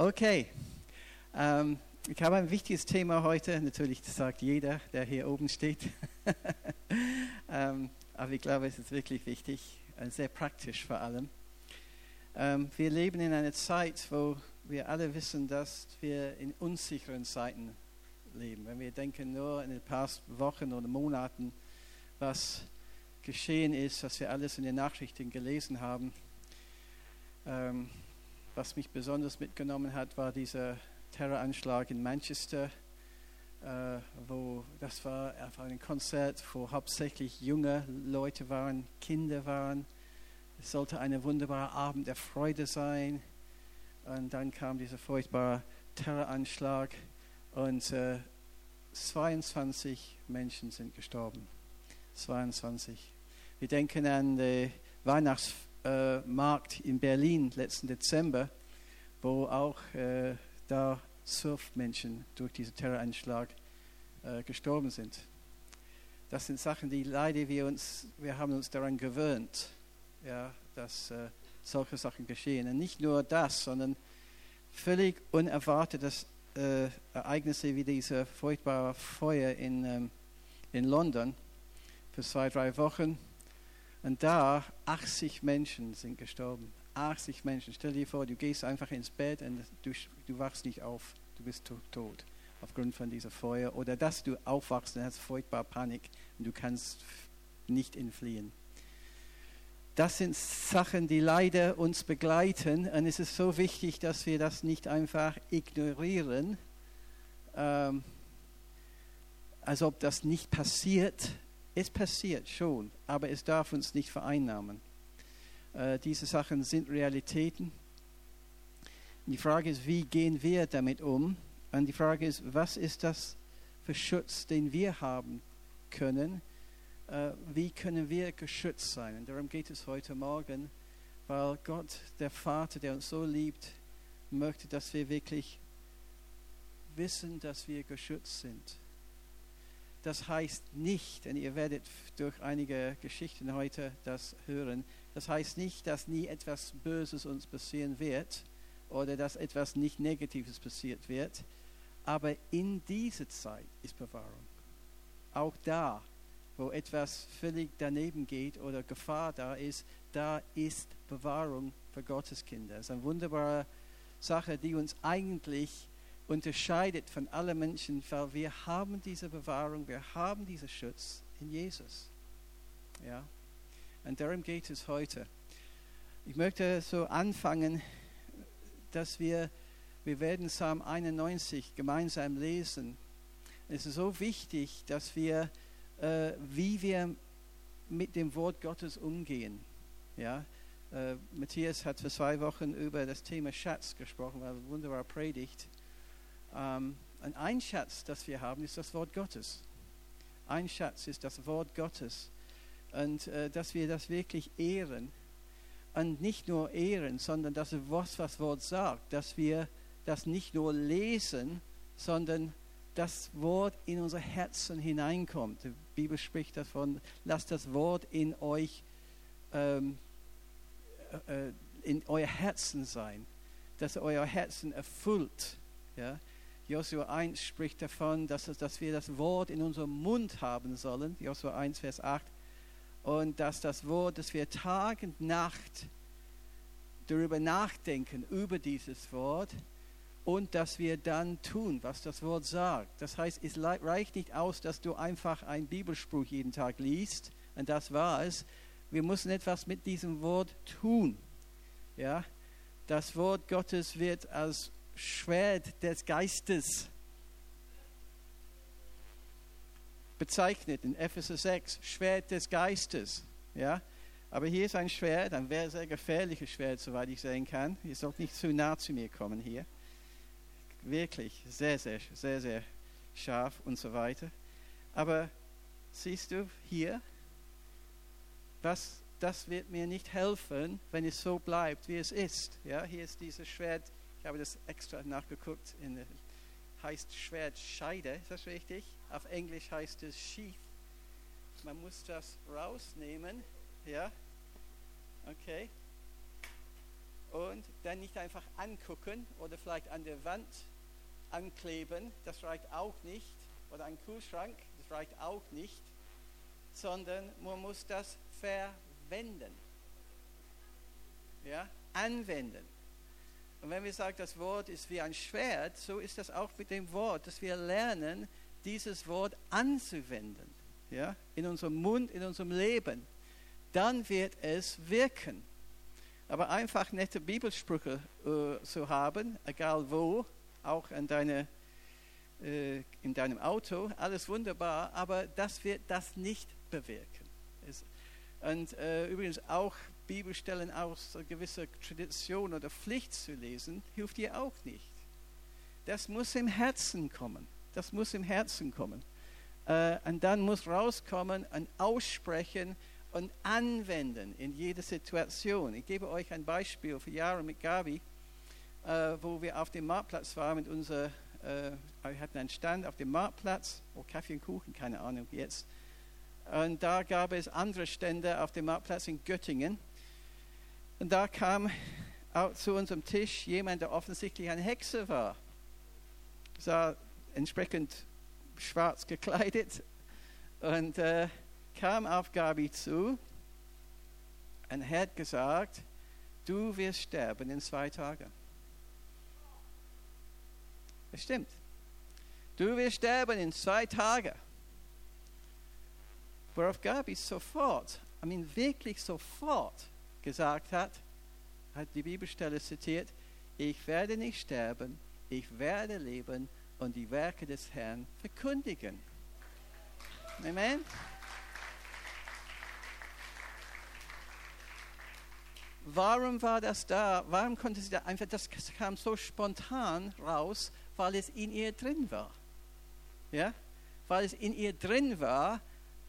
Okay. Ähm, ich habe ein wichtiges Thema heute. Natürlich, sagt jeder, der hier oben steht. ähm, aber ich glaube, es ist wirklich wichtig, äh, sehr praktisch vor allem. Ähm, wir leben in einer Zeit, wo wir alle wissen, dass wir in unsicheren Zeiten leben. Wenn wir denken nur in den paar Wochen oder Monaten, was geschehen ist, was wir alles in den Nachrichten gelesen haben. Ähm, was mich besonders mitgenommen hat, war dieser Terroranschlag in Manchester, äh, wo das war einfach ein Konzert, wo hauptsächlich junge Leute waren, Kinder waren. Es sollte ein wunderbarer Abend der Freude sein. Und dann kam dieser furchtbare Terroranschlag und äh, 22 Menschen sind gestorben. 22. Wir denken an den Weihnachtsmarkt in Berlin letzten Dezember, wo auch äh, da Surfmenschen durch diesen Terroranschlag äh, gestorben sind. Das sind Sachen, die leider wir uns, wir haben uns daran gewöhnt, ja, dass äh, solche Sachen geschehen. Und nicht nur das, sondern völlig unerwartetes äh, Ereignisse wie diese furchtbare Feuer in, ähm, in London für zwei, drei Wochen. Und da 80 Menschen sind gestorben. 80 Menschen. Stell dir vor, du gehst einfach ins Bett und du, du wachst nicht auf. Du bist tot aufgrund von dieser Feuer. Oder dass du aufwachst und hast furchtbar Panik und du kannst nicht entfliehen. Das sind Sachen, die leider uns begleiten. Und es ist so wichtig, dass wir das nicht einfach ignorieren, ähm, als ob das nicht passiert, es passiert schon, aber es darf uns nicht vereinnahmen. Äh, diese Sachen sind Realitäten. Die Frage ist, wie gehen wir damit um? Und die Frage ist, was ist das für Schutz, den wir haben können? Äh, wie können wir geschützt sein? Und darum geht es heute Morgen, weil Gott, der Vater, der uns so liebt, möchte, dass wir wirklich wissen, dass wir geschützt sind das heißt nicht, und ihr werdet durch einige Geschichten heute das hören, das heißt nicht, dass nie etwas Böses uns passieren wird oder dass etwas nicht Negatives passiert wird, aber in dieser Zeit ist Bewahrung. Auch da, wo etwas völlig daneben geht oder Gefahr da ist, da ist Bewahrung für Gottes Kinder. Das ist eine wunderbare Sache, die uns eigentlich unterscheidet von allen Menschen, weil wir haben diese Bewahrung, wir haben diesen Schutz in Jesus. Ja? Und darum geht es heute. Ich möchte so anfangen, dass wir, wir werden Psalm 91 gemeinsam lesen. Es ist so wichtig, dass wir, äh, wie wir mit dem Wort Gottes umgehen. Ja? Äh, Matthias hat vor zwei Wochen über das Thema Schatz gesprochen, war eine wunderbare Predigt. Ähm, ein Schatz, das wir haben, ist das Wort Gottes. Ein Schatz ist das Wort Gottes. Und äh, dass wir das wirklich ehren. Und nicht nur ehren, sondern dass was das Wort sagt, dass wir das nicht nur lesen, sondern das Wort in unser Herzen hineinkommt. Die Bibel spricht davon, lasst das Wort in euch, ähm, äh, in euer Herzen sein, dass euer Herzen erfüllt. Ja? Josua 1 spricht davon, dass, dass wir das Wort in unserem Mund haben sollen, Josua 1, Vers 8, und dass das Wort, dass wir Tag und Nacht darüber nachdenken, über dieses Wort, und dass wir dann tun, was das Wort sagt. Das heißt, es reicht nicht aus, dass du einfach einen Bibelspruch jeden Tag liest, und das war es. Wir müssen etwas mit diesem Wort tun. Ja? Das Wort Gottes wird als Schwert des Geistes bezeichnet in Epheser 6, Schwert des Geistes. Ja? Aber hier ist ein Schwert, ein sehr gefährliches Schwert, soweit ich sehen kann. Ihr sollt nicht zu nah zu mir kommen hier. Wirklich sehr, sehr, sehr, sehr scharf und so weiter. Aber siehst du hier, was, das wird mir nicht helfen, wenn es so bleibt, wie es ist. Ja, hier ist dieses Schwert ich habe das extra nachgeguckt. In, heißt Schwertscheide, ist das richtig? Auf Englisch heißt es Sheath. Man muss das rausnehmen. Ja? Okay. und dann nicht einfach angucken oder vielleicht an der Wand ankleben, das reicht auch nicht, oder ein Kühlschrank, das reicht auch nicht, sondern man muss das verwenden. Ja, anwenden. Und wenn wir sagen, das Wort ist wie ein Schwert, so ist das auch mit dem Wort, dass wir lernen, dieses Wort anzuwenden. Ja, in unserem Mund, in unserem Leben. Dann wird es wirken. Aber einfach nette Bibelsprüche äh, zu haben, egal wo, auch in, deine, äh, in deinem Auto, alles wunderbar, aber das wird das nicht bewirken. Es, und äh, übrigens auch Bibelstellen aus gewisser Tradition oder Pflicht zu lesen, hilft dir auch nicht. Das muss im Herzen kommen. Das muss im Herzen kommen. Äh, und dann muss rauskommen und aussprechen und anwenden in jeder Situation. Ich gebe euch ein Beispiel für Jahre mit Gabi, äh, wo wir auf dem Marktplatz waren mit unserer, äh, wir hatten einen Stand auf dem Marktplatz, oh Kaffee und Kuchen, keine Ahnung jetzt. Und da gab es andere Stände auf dem Marktplatz in Göttingen. Und da kam auch zu unserem Tisch jemand, der offensichtlich ein Hexer war. Sah entsprechend schwarz gekleidet und äh, kam auf Gabi zu und hat gesagt, du wirst sterben in zwei Tagen. Es stimmt. Du wirst sterben in zwei Tagen. Worauf Gabi sofort, I mean wirklich sofort gesagt hat, hat die Bibelstelle zitiert, ich werde nicht sterben, ich werde leben und die Werke des Herrn verkündigen. Amen. Warum war das da? Warum konnte sie da einfach, das kam so spontan raus, weil es in ihr drin war. Ja? Weil es in ihr drin war,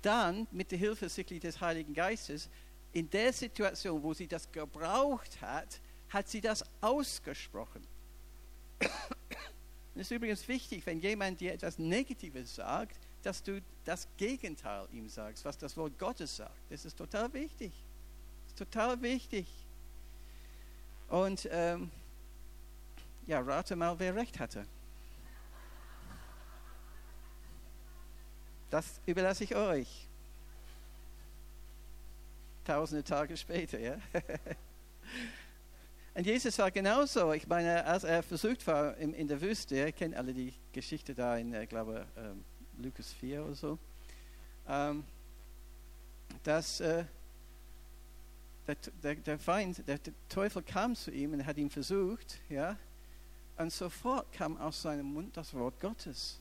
dann mit der Hilfe des Heiligen Geistes, in der Situation, wo sie das gebraucht hat, hat sie das ausgesprochen. Es ist übrigens wichtig, wenn jemand dir etwas Negatives sagt, dass du das Gegenteil ihm sagst, was das Wort Gottes sagt. Das ist total wichtig. Das ist total wichtig. Und ähm, ja, rate mal, wer recht hatte. Das überlasse ich euch. Tausende Tage später, ja. Und Jesus war genauso. Ich meine, als er versucht war in, der Wüste, ihr kennt alle die Geschichte da in, ich glaube, ähm, Lukas 4 oder so, ähm, dass äh, der, Feind, der, der, Teufel kam zu ihm und hat ihn versucht, ja, und sofort kam aus seinem Mund das Wort Gottes.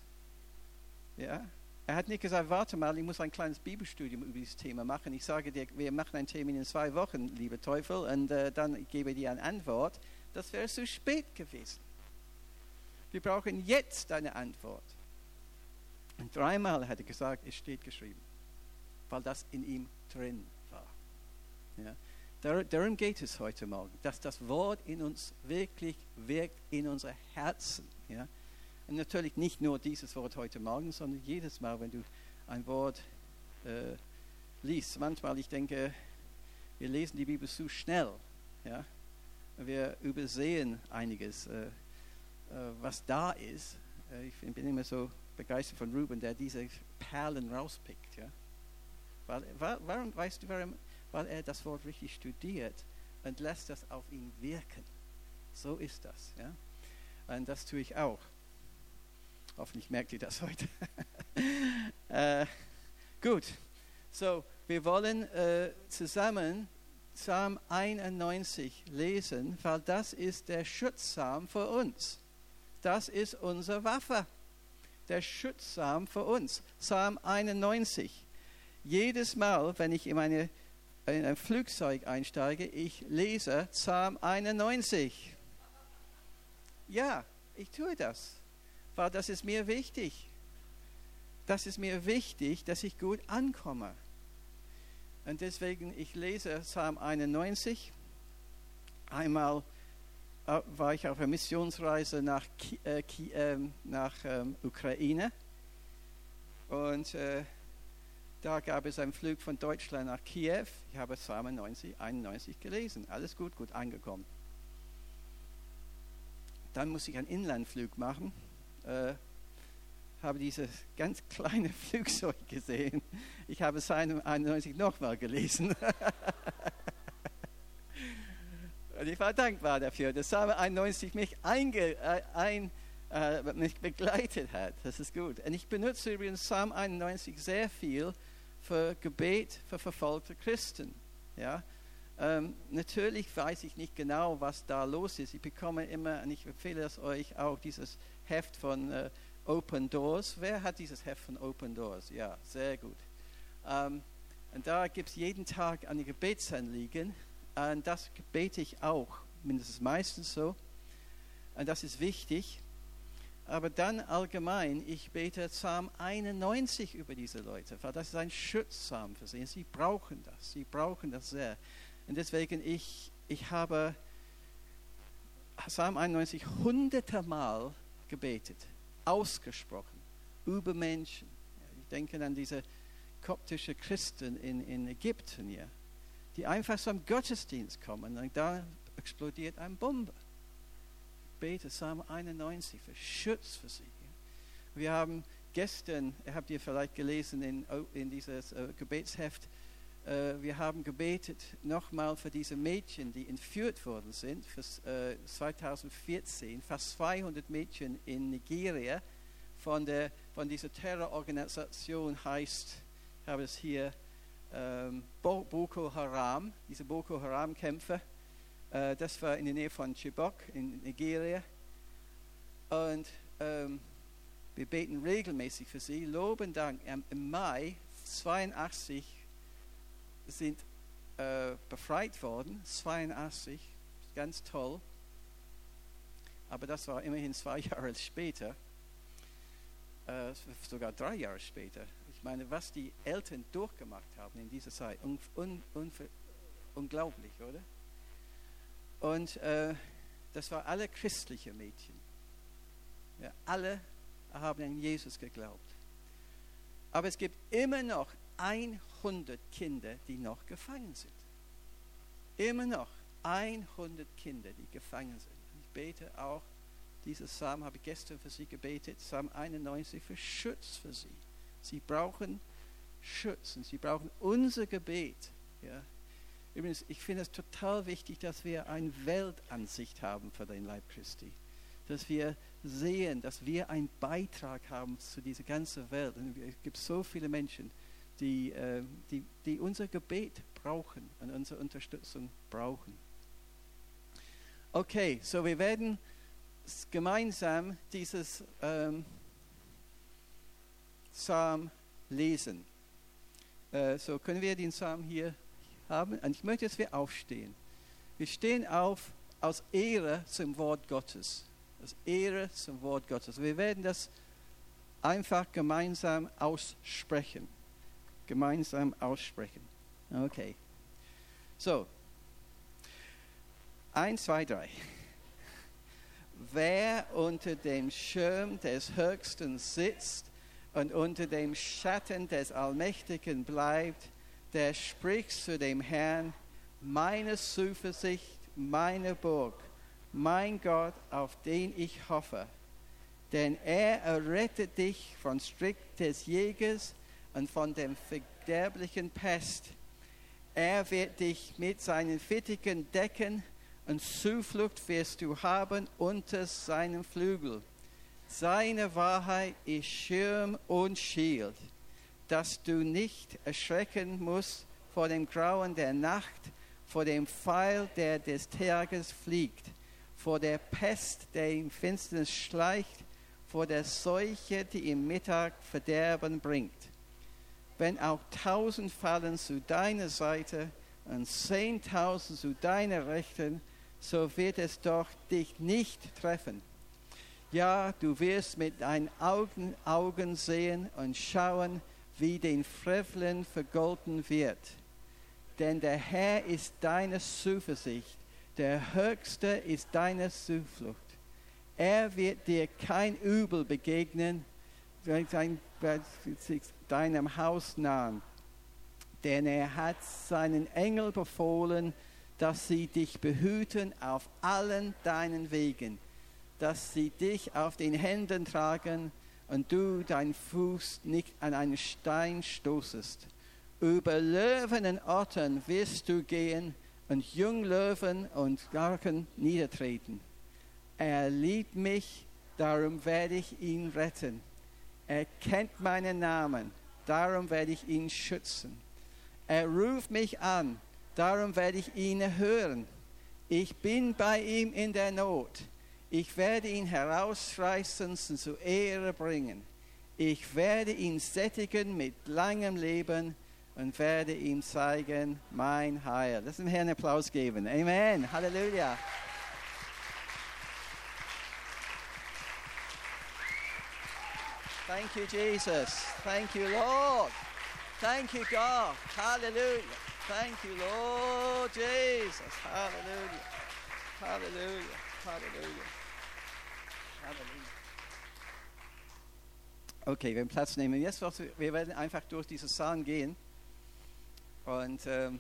Ja, er hat nicht gesagt, warte mal, ich muss ein kleines Bibelstudium über dieses Thema machen. Ich sage dir, wir machen einen Termin in zwei Wochen, lieber Teufel, und äh, dann gebe ich dir eine Antwort. Das wäre zu spät gewesen. Wir brauchen jetzt eine Antwort. Und dreimal hat er gesagt, es steht geschrieben, weil das in ihm drin war. Ja. darum geht es heute Morgen, dass das Wort in uns wirklich wirkt, in unser Herzen. Ja. Und natürlich nicht nur dieses Wort heute Morgen, sondern jedes Mal, wenn du ein Wort äh, liest. Manchmal, ich denke, wir lesen die Bibel zu schnell. Ja? Wir übersehen einiges, äh, äh, was da ist. Äh, ich bin immer so begeistert von Ruben, der diese Perlen rauspickt. Ja? Weil, warum, weißt du, warum? Weil er das Wort richtig studiert und lässt das auf ihn wirken. So ist das. Ja? Und das tue ich auch. Hoffentlich merkt ihr das heute. äh, gut, so, wir wollen äh, zusammen Psalm 91 lesen, weil das ist der Schutzpsalm für uns. Das ist unsere Waffe, der Schutzpsalm für uns. Psalm 91. Jedes Mal, wenn ich in, meine, in ein Flugzeug einsteige, ich lese Psalm 91. Ja, ich tue das war, das ist mir wichtig. Das ist mir wichtig, dass ich gut ankomme. Und deswegen, ich lese Psalm 91. Einmal äh, war ich auf einer Missionsreise nach, äh, äh, nach ähm, Ukraine. Und äh, da gab es einen Flug von Deutschland nach Kiew. Ich habe Psalm 90, 91 gelesen. Alles gut, gut angekommen. dann muss ich einen Inlandflug machen. Äh, habe dieses ganz kleine Flugzeug gesehen. Ich habe Psalm 91 nochmal gelesen. Und ich war dankbar dafür, dass Psalm 91 mich, einge, äh, ein, äh, mich begleitet hat. Das ist gut. Und ich benutze übrigens Psalm 91 sehr viel für Gebet für verfolgte Christen. Ja? Ähm, natürlich weiß ich nicht genau, was da los ist. Ich bekomme immer, und ich empfehle es euch auch, dieses Heft von äh, Open Doors. Wer hat dieses Heft von Open Doors? Ja, sehr gut. Ähm, und da gibt es jeden Tag eine Gebetsanliegen. Und das bete ich auch, mindestens meistens so. Und das ist wichtig. Aber dann allgemein, ich bete Psalm 91 über diese Leute, weil das ist ein Schutzpsalm für sie. Sie brauchen das, sie brauchen das sehr. Und deswegen, ich, ich habe Psalm 91 hunderte Mal gebetet, ausgesprochen, über Menschen. Ich denke an diese koptische Christen in, in Ägypten hier, die einfach zum Gottesdienst kommen und da explodiert eine Bombe bete Psalm 91 für Schutz für sie. Wir haben gestern, habt ihr vielleicht gelesen in, in dieses äh, Gebetsheft, wir haben gebetet nochmal für diese Mädchen, die entführt worden sind, für äh, 2014, fast 200 Mädchen in Nigeria von, der, von dieser Terrororganisation heißt, ich habe es hier, ähm, Boko Haram, diese Boko Haram-Kämpfer äh, das war in der Nähe von Chibok in Nigeria. Und ähm, wir beten regelmäßig für sie. Loben Dank. Im Mai 82 sind äh, befreit worden. 82, ganz toll. Aber das war immerhin zwei Jahre später. Äh, sogar drei Jahre später. Ich meine, was die Eltern durchgemacht haben in dieser Zeit, un, un, un, unglaublich, oder? Und äh, das waren alle christliche Mädchen. Ja, alle haben an Jesus geglaubt. Aber es gibt immer noch 100 Kinder, die noch gefangen sind. Immer noch 100 Kinder, die gefangen sind. Ich bete auch, dieses Psalm habe ich gestern für sie gebetet, Psalm 91 für Schutz für sie. Sie brauchen Schutz und sie brauchen unser Gebet. Ja, Übrigens, ich finde es total wichtig, dass wir eine Weltansicht haben für den Leib Christi. Dass wir sehen, dass wir einen Beitrag haben zu dieser ganzen Welt. Und es gibt so viele Menschen, die, äh, die, die unser Gebet brauchen und unsere Unterstützung brauchen. Okay, so wir werden gemeinsam dieses ähm, Psalm lesen. Äh, so können wir den Psalm hier haben. Und ich möchte, dass wir aufstehen. Wir stehen auf aus Ehre zum Wort Gottes. Aus Ehre zum Wort Gottes. Wir werden das einfach gemeinsam aussprechen. Gemeinsam aussprechen. Okay. So. Eins, zwei, drei. Wer unter dem Schirm des Höchsten sitzt und unter dem Schatten des Allmächtigen bleibt, der spricht zu dem Herrn, meine Zuversicht, meine Burg, mein Gott, auf den ich hoffe. Denn er errettet dich von Strick des Jägers und von dem verderblichen Pest. Er wird dich mit seinen Fittigen decken und Zuflucht wirst du haben unter seinem Flügel. Seine Wahrheit ist Schirm und Schild dass du nicht erschrecken musst vor dem Grauen der Nacht, vor dem Pfeil, der des Tages fliegt, vor der Pest, der im Finsternis schleicht, vor der Seuche, die im Mittag Verderben bringt. Wenn auch tausend fallen zu deiner Seite und zehntausend zu deiner Rechten, so wird es doch dich nicht treffen. Ja, du wirst mit deinen Augen, Augen sehen und schauen, wie den Frevlen vergolten wird. Denn der Herr ist deine Zuversicht, der Höchste ist deine Zuflucht. Er wird dir kein Übel begegnen, deinem Haus nahen. Denn er hat seinen Engel befohlen, dass sie dich behüten auf allen deinen Wegen. dass sie dich auf den Händen tragen und du deinen Fuß nicht an einen Stein stoßest. Über Löwen und Ottern wirst du gehen und Junglöwen und Garken niedertreten. Er liebt mich, darum werde ich ihn retten. Er kennt meinen Namen, darum werde ich ihn schützen. Er ruft mich an, darum werde ich ihn hören. Ich bin bei ihm in der Not. Ich werde ihn herausreißen und zur Ehre bringen. Ich werde ihn sättigen mit langem Leben und werde ihm zeigen mein Heil. Lass dem Herrn Applaus geben. Amen. Halleluja. Thank you, Jesus. Thank you, Lord. Thank you, God. Hallelujah. Thank you, Lord Jesus. Hallelujah. Hallelujah. Hallelujah. Hallelujah. Okay, wir werden Platz nehmen. Jetzt wir werden einfach durch diese Psalm gehen und ähm,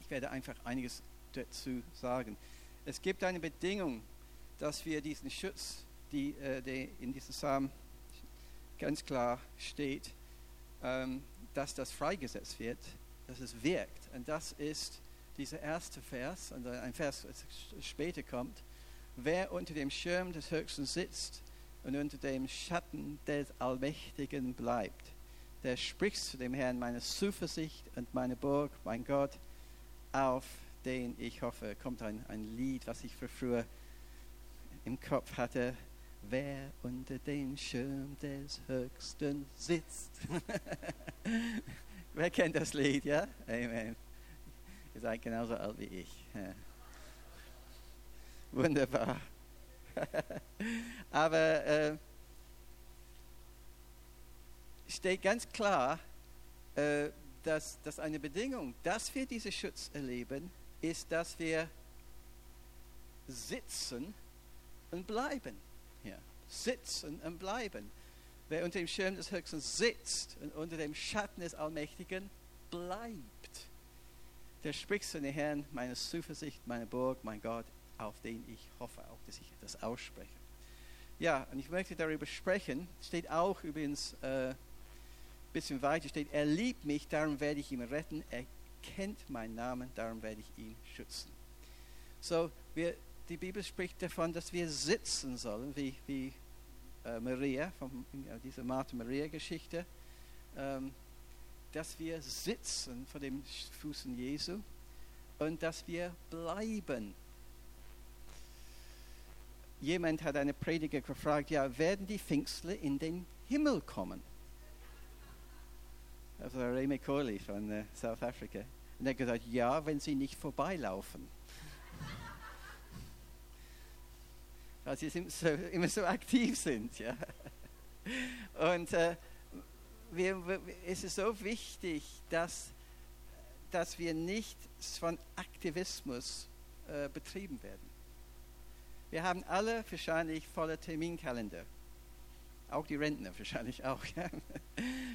ich werde einfach einiges dazu sagen. Es gibt eine Bedingung, dass wir diesen Schutz, die, äh, die in diesem Psalm ganz klar steht, ähm, dass das freigesetzt wird, dass es wirkt. Und das ist dieser erste Vers, und ein Vers, das später kommt. Wer unter dem Schirm des Höchsten sitzt und unter dem Schatten des Allmächtigen bleibt, der spricht zu dem Herrn meine Zuversicht und meine Burg, mein Gott, auf den ich hoffe. Kommt ein, ein Lied, was ich für früher im Kopf hatte wer unter dem Schirm des Höchsten sitzt. wer kennt das Lied, ja? Amen. Ihr seid genauso alt wie ich. Ja. Wunderbar. Aber äh, steht ganz klar, äh, dass, dass eine Bedingung, dass wir diesen Schutz erleben, ist, dass wir sitzen und bleiben. Sitzen und bleiben. Wer unter dem Schirm des Höchsten sitzt und unter dem Schatten des Allmächtigen bleibt, der spricht zu den Herrn, meine Zuversicht, meine Burg, mein Gott, auf den ich hoffe, auch dass ich das ausspreche. Ja, und ich möchte darüber sprechen, steht auch übrigens ein äh, bisschen weiter, steht, er liebt mich, darum werde ich ihn retten, er kennt meinen Namen, darum werde ich ihn schützen. So, wir die Bibel spricht davon, dass wir sitzen sollen, wie, wie äh, Maria, von ja, dieser Martha-Maria-Geschichte, ähm, dass wir sitzen vor dem Füßen Jesu und dass wir bleiben. Jemand hat eine Prediger gefragt, ja, werden die Pfingstler in den Himmel kommen? Also Ray Corley von äh, South Africa. Und er hat gesagt, ja, wenn sie nicht vorbeilaufen. Weil sie so, immer so aktiv sind. Ja. Und äh, wir, es ist so wichtig, dass, dass wir nicht von Aktivismus äh, betrieben werden. Wir haben alle wahrscheinlich volle Terminkalender. Auch die Rentner wahrscheinlich auch. Ja.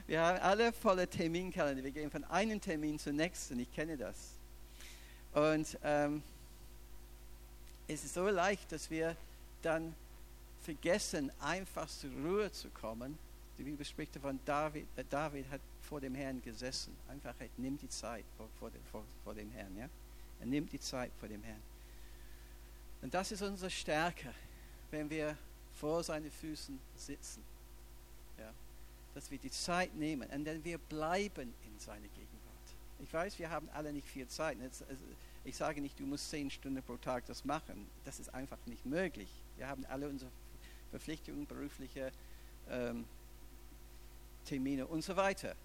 Wir haben alle volle Terminkalender. Wir gehen von einem Termin zum nächsten. Ich kenne das. Und ähm, es ist so leicht, dass wir dann vergessen, einfach zur Ruhe zu kommen. Die Bibel spricht davon, David, äh, David hat vor dem Herrn gesessen. Einfach, er nimmt die Zeit vor, vor, dem, vor, vor dem Herrn. Ja? Er nimmt die Zeit vor dem Herrn. Und das ist unsere Stärke, wenn wir vor seinen Füßen sitzen. Ja? Dass wir die Zeit nehmen und dann wir bleiben in seiner Gegenwart. Ich weiß, wir haben alle nicht viel Zeit. Ich sage nicht, du musst zehn Stunden pro Tag das machen. Das ist einfach nicht möglich. Wir haben alle unsere Verpflichtungen, berufliche ähm, Termine und so weiter.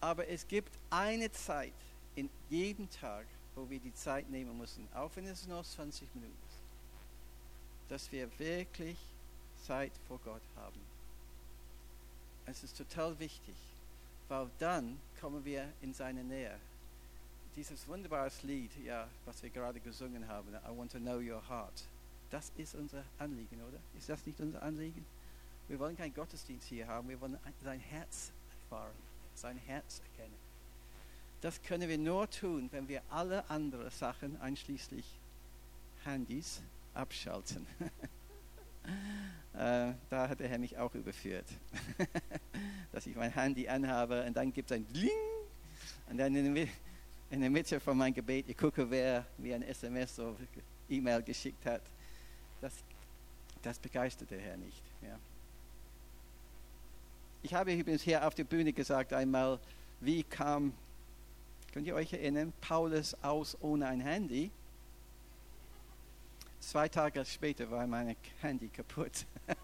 Aber es gibt eine Zeit in jedem Tag, wo wir die Zeit nehmen müssen, auch wenn es nur 20 Minuten ist, dass wir wirklich Zeit vor Gott haben. Es ist total wichtig, weil dann kommen wir in seine Nähe. Dieses wunderbare Lied, ja, was wir gerade gesungen haben, I want to know your heart. Das ist unser Anliegen, oder? Ist das nicht unser Anliegen? Wir wollen keinen Gottesdienst hier haben, wir wollen sein Herz erfahren, sein Herz erkennen. Das können wir nur tun, wenn wir alle anderen Sachen, einschließlich Handys, abschalten. Äh, da hat der Herr mich auch überführt. Dass ich mein Handy anhabe und dann gibt es ein Ding und dann in der Mitte von meinem Gebet, ich gucke, wer mir ein SMS oder E-Mail geschickt hat. Das, das begeistert der Herr nicht. Ja. Ich habe übrigens hier auf der Bühne gesagt einmal, wie kam, könnt ihr euch erinnern, Paulus aus ohne ein Handy? Zwei Tage später war mein Handy kaputt.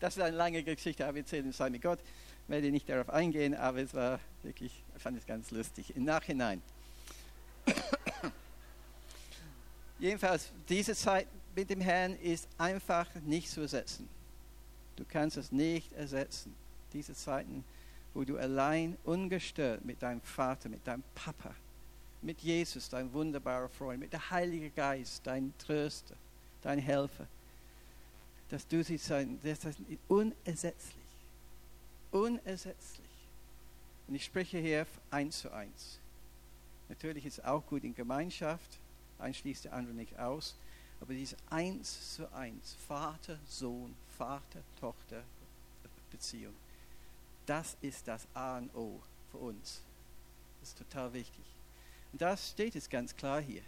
das ist eine lange Geschichte, aber wir erzählen es mit Gott. Ich werde nicht darauf eingehen, aber es war wirklich, ich fand es ganz lustig. Im Nachhinein. Jedenfalls, diese Zeit mit dem Herrn ist einfach nicht zu ersetzen. Du kannst es nicht ersetzen. Diese Zeiten, wo du allein ungestört mit deinem Vater, mit deinem Papa, mit Jesus, dein wunderbarer Freund, mit dem Heiligen Geist, dein Tröster, dein Helfer, dass du sie sein, das ist unersetzlich. Unersetzlich. Und ich spreche hier eins zu eins. Natürlich ist es auch gut in Gemeinschaft, ein schließt der andere nicht aus, aber dieses eins zu eins, Vater, Sohn, Vater, Tochter, Beziehung, das ist das A und O für uns. Das ist total wichtig. Und das steht es ganz klar hier.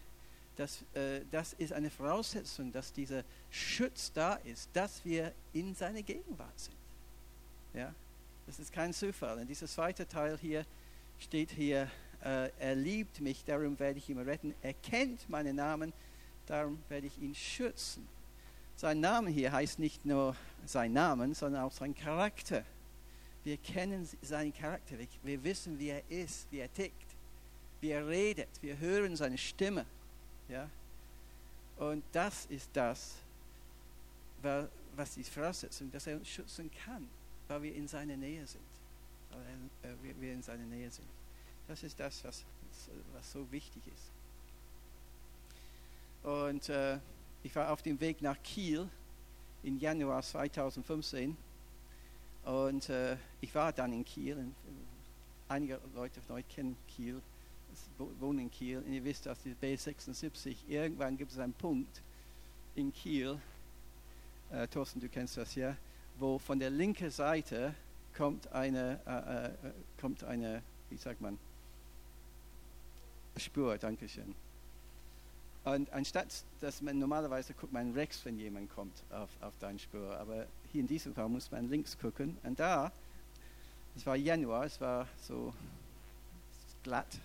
Das, äh, das ist eine Voraussetzung, dass dieser Schutz da ist, dass wir in seiner Gegenwart sind. Ja? Das ist kein Zufall. Und dieser zweite Teil hier steht hier, er liebt mich, darum werde ich ihn retten. Er kennt meinen Namen, darum werde ich ihn schützen. Sein Name hier heißt nicht nur sein Namen, sondern auch sein Charakter. Wir kennen seinen Charakter, wir wissen, wie er ist, wie er tickt wie er redet. Wir hören seine Stimme. Ja? Und das ist das, was die Voraussetzung, dass er uns schützen kann, weil wir in seiner Nähe sind. Weil äh, wir in seiner Nähe sind. Das ist das, was, was so wichtig ist. Und äh, ich war auf dem Weg nach Kiel im Januar 2015 und äh, ich war dann in Kiel. Und einige Leute von euch kennen Kiel wohne in Kiel und ihr wisst, dass die B76, irgendwann gibt es einen Punkt in Kiel, äh, Thorsten, du kennst das ja, wo von der linken Seite kommt eine, äh, äh, kommt eine, wie sagt man, Spur, Dankeschön. Und anstatt, dass man normalerweise guckt man rechts, wenn jemand kommt auf, auf deine Spur, aber hier in diesem Fall muss man links gucken. Und da, es war Januar, es war so glatt,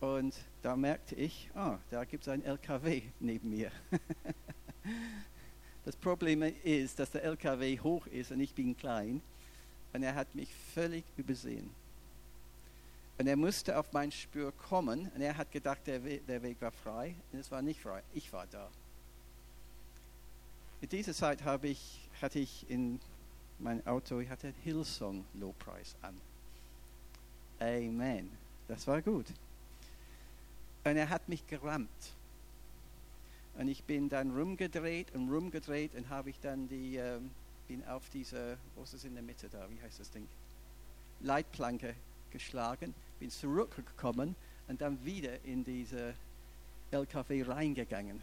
und da merkte ich, oh, da gibt es ein LKW neben mir. das Problem ist, dass der LKW hoch ist und ich bin klein. Und er hat mich völlig übersehen. Und er musste auf mein Spür kommen und er hat gedacht, der Weg, der Weg war frei. Und es war nicht frei. Ich war da. In dieser Zeit habe ich, hatte ich in mein Auto, ich hatte Hillsong Lobpreis an. Amen. Das war gut. Und er hat mich gerammt. Und ich bin dann rumgedreht und rumgedreht und habe ich dann die, äh, bin auf diese, wo ist in der Mitte da, wie heißt das Ding? Leitplanke geschlagen, bin zurückgekommen und dann wieder in diese LKW reingegangen.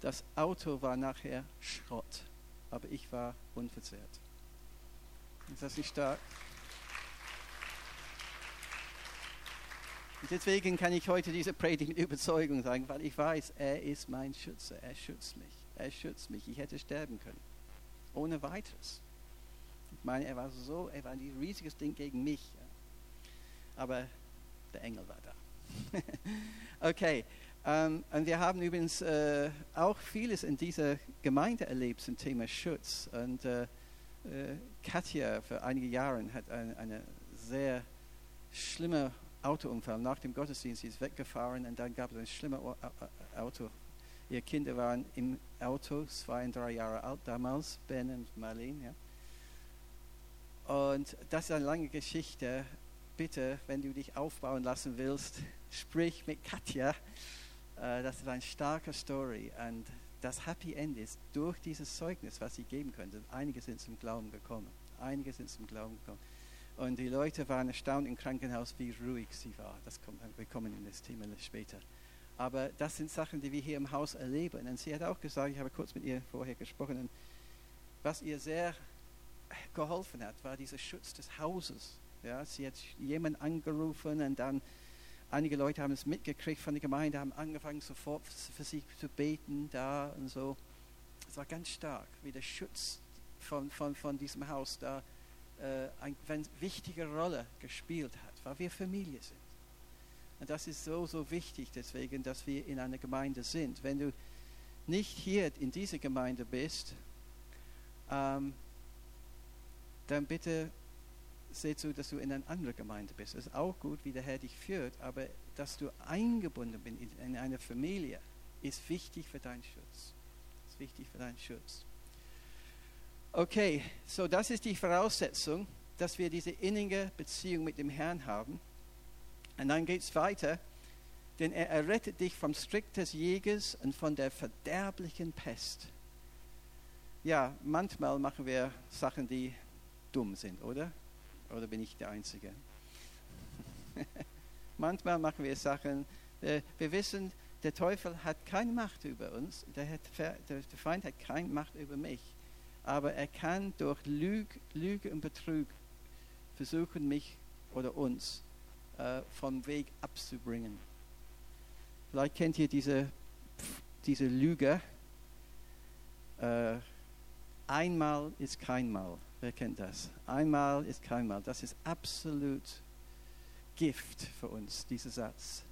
Das Auto war nachher Schrott, aber ich war unverzehrt. Ist das nicht stark? Und deswegen kann ich heute diese Predigt mit Überzeugung sagen, weil ich weiß, er ist mein Schütze, er schützt mich, er schützt mich. Ich hätte sterben können, ohne weiteres. Ich meine, er war so, er war ein riesiges Ding gegen mich, aber der Engel war da. okay, ähm, und wir haben übrigens äh, auch vieles in dieser Gemeinde erlebt zum Thema Schutz. Und äh, äh, Katja für einige Jahre hat eine, eine sehr schlimme Autounfall. Nach dem Gottesdienst ist weggefahren und dann gab es ein schlimmes Auto. Ihre Kinder waren im Auto, zwei und drei Jahre alt damals, Ben und Marlene. Ja. Und das ist eine lange Geschichte. Bitte, wenn du dich aufbauen lassen willst, sprich mit Katja. Äh, das ist eine starke Story. Und das Happy End ist durch dieses Zeugnis, was sie geben könnten. Einige sind zum Glauben gekommen. Einige sind zum Glauben gekommen. Und die Leute waren erstaunt im Krankenhaus, wie ruhig sie war. Das kommt, wir kommen in das Thema später. Aber das sind Sachen, die wir hier im Haus erleben. Und sie hat auch gesagt, ich habe kurz mit ihr vorher gesprochen, und was ihr sehr geholfen hat, war dieser Schutz des Hauses. Ja, sie hat jemanden angerufen und dann einige Leute haben es mitgekriegt von der Gemeinde, haben angefangen sofort für sie zu beten da und so. Es war ganz stark, wie der Schutz von, von, von diesem Haus da äh, eine wichtige Rolle gespielt hat, weil wir Familie sind. Und das ist so, so wichtig deswegen, dass wir in einer Gemeinde sind. Wenn du nicht hier in dieser Gemeinde bist, ähm, dann bitte seh zu, dass du in einer anderen Gemeinde bist. Es ist auch gut, wie der Herr dich führt, aber dass du eingebunden bist in eine Familie, ist wichtig für deinen Schutz. Ist wichtig für deinen Schutz. Okay, so das ist die Voraussetzung, dass wir diese innige Beziehung mit dem Herrn haben. Und dann geht es weiter, denn er errettet dich vom Strick des Jägers und von der verderblichen Pest. Ja, manchmal machen wir Sachen, die dumm sind, oder? Oder bin ich der Einzige? manchmal machen wir Sachen, äh, wir wissen, der Teufel hat keine Macht über uns, der, hat, der Feind hat keine Macht über mich. Aber er kann durch Lüge, Lüge und Betrug versuchen, mich oder uns äh, vom Weg abzubringen. Vielleicht kennt ihr diese, diese Lüge. Äh, einmal ist kein Mal. Wer kennt das? Einmal ist kein Mal. Das ist absolut Gift für uns, dieser Satz.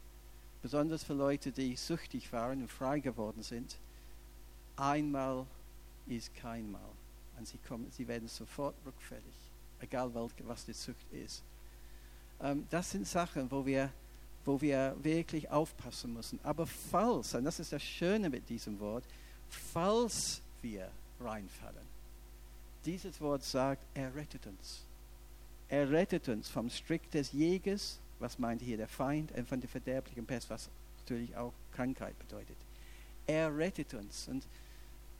Besonders für Leute, die süchtig waren und frei geworden sind. Einmal ist kein Mal. Und sie, kommen, sie werden sofort rückfällig, egal was die Sucht ist. Ähm, das sind Sachen, wo wir, wo wir wirklich aufpassen müssen. Aber falls, und das ist das Schöne mit diesem Wort, falls wir reinfallen, dieses Wort sagt, er rettet uns. Er rettet uns vom Strick des Jägers, was meint hier der Feind, und von der verderblichen Pest, was natürlich auch Krankheit bedeutet. Er rettet uns. Und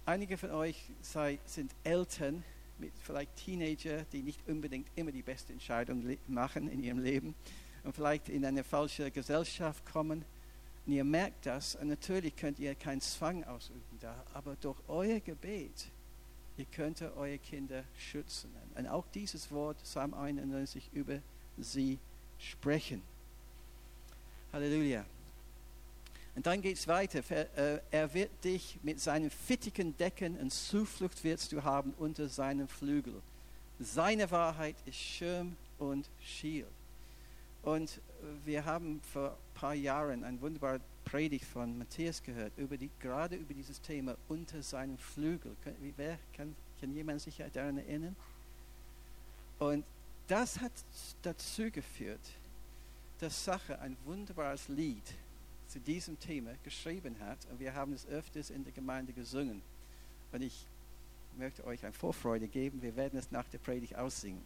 einige von euch sei, sind Eltern mit vielleicht Teenager, die nicht unbedingt immer die beste Entscheidung machen in ihrem Leben und vielleicht in eine falsche Gesellschaft kommen. Und ihr merkt das und natürlich könnt ihr keinen Zwang ausüben da, aber durch euer Gebet, ihr könnt eure Kinder schützen. Und auch dieses Wort, Psalm 91, über sie sprechen. Halleluja. Und dann geht es weiter. Äh, er wird dich mit seinen Fittigen decken und Zuflucht wirst du haben unter seinem Flügel. Seine Wahrheit ist Schirm und Schild. Und wir haben vor ein paar Jahren eine wunderbare Predigt von Matthias gehört, über die, gerade über dieses Thema unter seinem Flügel. Wer kann, kann jemand sich daran erinnern? Und das hat dazu geführt, dass Sache ein wunderbares Lied zu diesem Thema geschrieben hat. Und wir haben es öfters in der Gemeinde gesungen. Und ich möchte euch eine Vorfreude geben. Wir werden es nach der Predigt aussingen.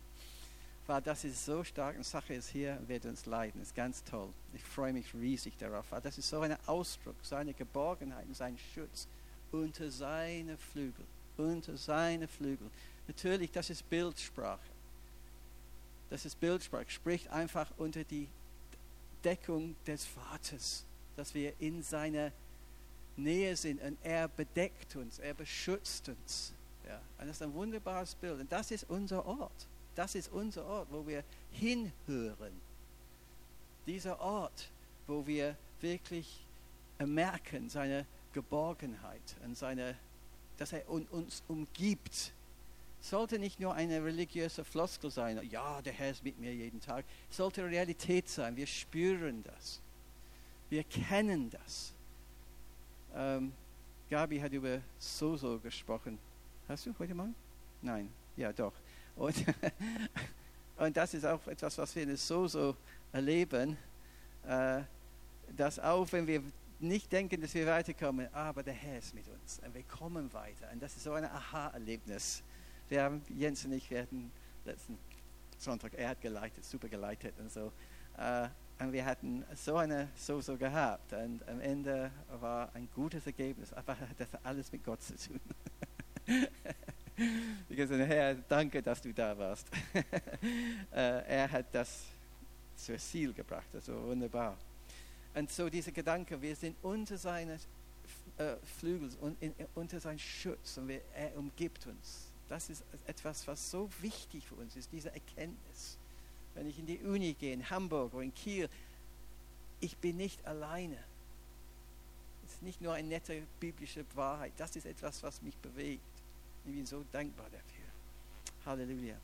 Weil das ist so stark und Sache ist hier, wird uns leiden. Ist ganz toll. Ich freue mich riesig darauf. Weil das ist so ein Ausdruck, seine Geborgenheit und sein Schutz unter seine Flügel. Unter seine Flügel. Natürlich, das ist Bildsprache. Das ist Bildsprache. Spricht einfach unter die Deckung des Vaters dass wir in seiner Nähe sind und er bedeckt uns, er beschützt uns. Ja, und das ist ein wunderbares Bild. Und das ist unser Ort. Das ist unser Ort, wo wir hinhören. Dieser Ort, wo wir wirklich merken seine Geborgenheit und seine, dass er uns umgibt. Sollte nicht nur eine religiöse Floskel sein, ja, der Herr ist mit mir jeden Tag. Sollte Realität sein. Wir spüren das. Wir kennen das. Ähm, Gabi hat über Soso gesprochen. Hast du heute Morgen? Nein, ja doch. Und, und das ist auch etwas, was wir in Soso erleben, äh, dass auch wenn wir nicht denken, dass wir weiterkommen, aber der Herr ist mit uns und wir kommen weiter. Und das ist so ein Aha-Erlebnis. Wir haben, Jens und ich, wir hatten letzten Sonntag, er hat geleitet, super geleitet und so. Äh, und wir hatten so eine Soße gehabt. Und am Ende war ein gutes Ergebnis. Aber das hat alles mit Gott zu tun. ich gesagt, Herr, danke, dass du da warst. Äh, er hat das zum Ziel gebracht. War wunderbar. Und so dieser Gedanke, wir sind unter äh, Flügels und in, unter seinem Schutz und er umgibt uns. Das ist etwas, was so wichtig für uns ist, diese Erkenntnis. Wenn ich in die Uni gehe, in Hamburg oder in Kiel, ich bin nicht alleine. Es ist nicht nur eine nette biblische Wahrheit, das ist etwas, was mich bewegt. Ich bin so dankbar dafür. Halleluja.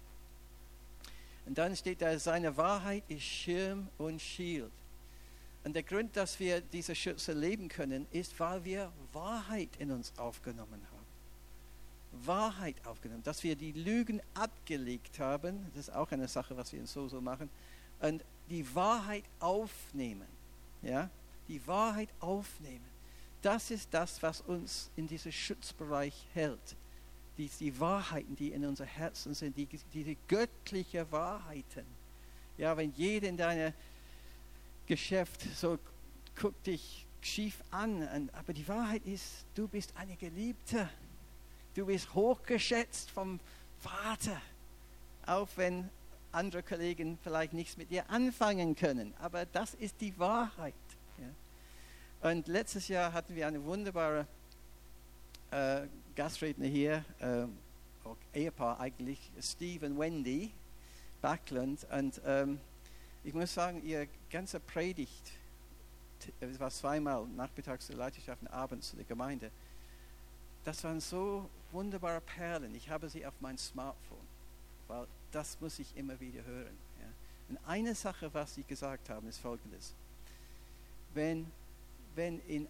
Und dann steht da, seine Wahrheit ist Schirm und Schild. Und der Grund, dass wir diese Schutz erleben können, ist, weil wir Wahrheit in uns aufgenommen haben. Wahrheit aufgenommen, dass wir die Lügen abgelegt haben. Das ist auch eine Sache, was wir in so so machen. Und die Wahrheit aufnehmen. Ja? Die Wahrheit aufnehmen. Das ist das, was uns in diesem Schutzbereich hält. Die, die Wahrheiten, die in unser Herzen sind, die, diese göttlichen Wahrheiten. Ja, wenn jeder in deinem Geschäft so guckt dich schief an, aber die Wahrheit ist, du bist eine Geliebte. Du bist hochgeschätzt vom Vater, auch wenn andere Kollegen vielleicht nichts mit dir anfangen können. Aber das ist die Wahrheit. Ja. Und letztes Jahr hatten wir eine wunderbare äh, Gastredner hier, äh, Ehepaar eigentlich, Steve und Wendy Backlund. Und ähm, ich muss sagen, ihr ganze Predigt, es war zweimal nachmittags zur Leiterschaft und abends zu der Gemeinde, das waren so wunderbare Perlen. Ich habe sie auf mein Smartphone, weil das muss ich immer wieder hören. Ja. Und eine Sache, was Sie gesagt haben, ist folgendes. Wenn, wenn in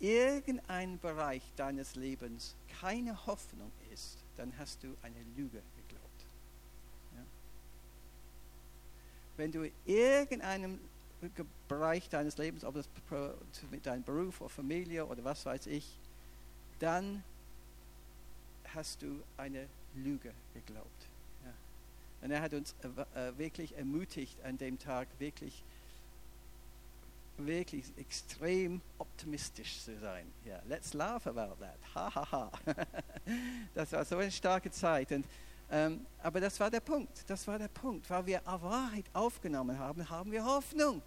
irgendeinem Bereich deines Lebens keine Hoffnung ist, dann hast du eine Lüge geglaubt. Ja. Wenn du in irgendeinem Bereich deines Lebens, ob das mit deinem Beruf oder Familie oder was weiß ich, dann hast du eine Lüge geglaubt. Und er hat uns äh, äh, wirklich ermutigt, an dem Tag wirklich, wirklich extrem optimistisch zu sein. Yeah, let's laugh about that. Ha, ha, ha. das war so eine starke Zeit. Und, ähm, aber das war der Punkt. Das war der Punkt. Weil wir Wahrheit aufgenommen haben, haben wir Hoffnung.